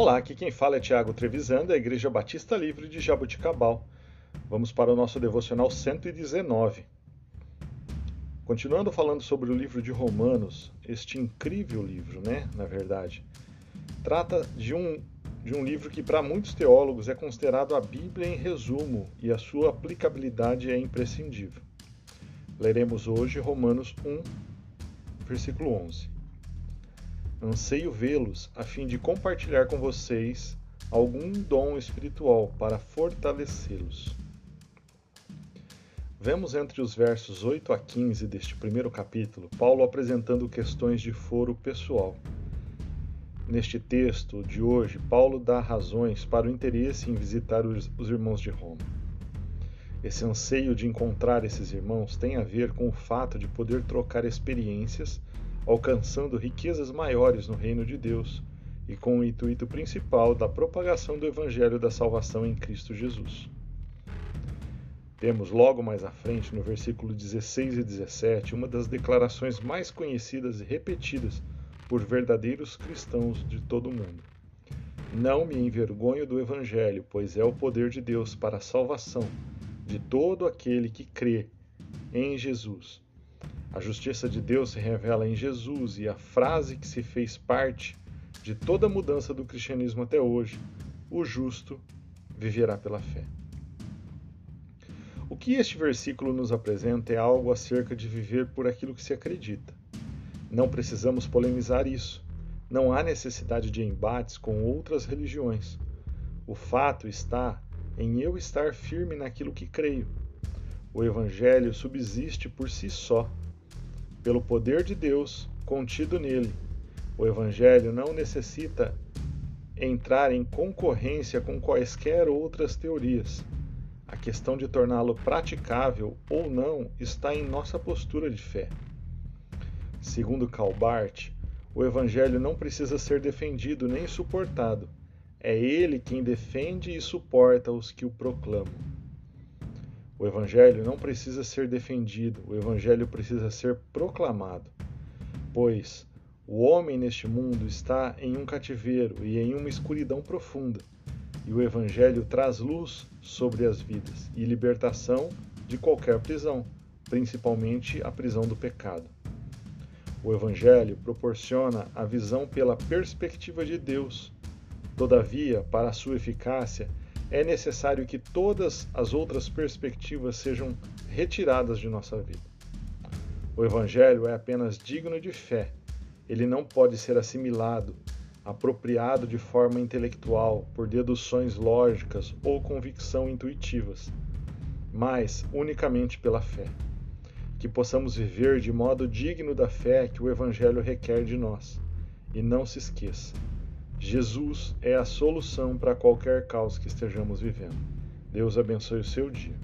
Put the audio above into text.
Olá, aqui quem fala é Tiago Trevisan, da Igreja Batista Livre de Jaboticabal. Vamos para o nosso devocional 119. Continuando falando sobre o livro de Romanos, este incrível livro, né, na verdade, trata de um, de um livro que para muitos teólogos é considerado a Bíblia em resumo e a sua aplicabilidade é imprescindível. Leremos hoje Romanos 1, versículo 11. Anseio vê-los a fim de compartilhar com vocês algum dom espiritual para fortalecê-los. Vemos entre os versos 8 a 15 deste primeiro capítulo Paulo apresentando questões de foro pessoal. Neste texto de hoje, Paulo dá razões para o interesse em visitar os, os irmãos de Roma. Esse anseio de encontrar esses irmãos tem a ver com o fato de poder trocar experiências alcançando riquezas maiores no reino de Deus e com o intuito principal da propagação do Evangelho da salvação em Cristo Jesus. Temos logo mais à frente, no versículo 16 e 17, uma das declarações mais conhecidas e repetidas por verdadeiros cristãos de todo o mundo. Não me envergonho do Evangelho, pois é o poder de Deus para a salvação de todo aquele que crê em Jesus a justiça de Deus se revela em Jesus e a frase que se fez parte de toda a mudança do cristianismo até hoje: o justo viverá pela fé. O que este versículo nos apresenta é algo acerca de viver por aquilo que se acredita. Não precisamos polemizar isso. Não há necessidade de embates com outras religiões. O fato está em eu estar firme naquilo que creio. O Evangelho subsiste por si só pelo poder de Deus contido nele. O Evangelho não necessita entrar em concorrência com quaisquer outras teorias. A questão de torná-lo praticável ou não está em nossa postura de fé. Segundo Calbart, o Evangelho não precisa ser defendido nem suportado. É ele quem defende e suporta os que o proclamam. O Evangelho não precisa ser defendido, o Evangelho precisa ser proclamado. Pois o homem neste mundo está em um cativeiro e em uma escuridão profunda, e o Evangelho traz luz sobre as vidas e libertação de qualquer prisão, principalmente a prisão do pecado. O Evangelho proporciona a visão pela perspectiva de Deus. Todavia, para sua eficácia, é necessário que todas as outras perspectivas sejam retiradas de nossa vida. O Evangelho é apenas digno de fé. Ele não pode ser assimilado, apropriado de forma intelectual, por deduções lógicas ou convicção intuitivas, mas unicamente pela fé. Que possamos viver de modo digno da fé que o Evangelho requer de nós. E não se esqueça, Jesus é a solução para qualquer caos que estejamos vivendo. Deus abençoe o seu dia.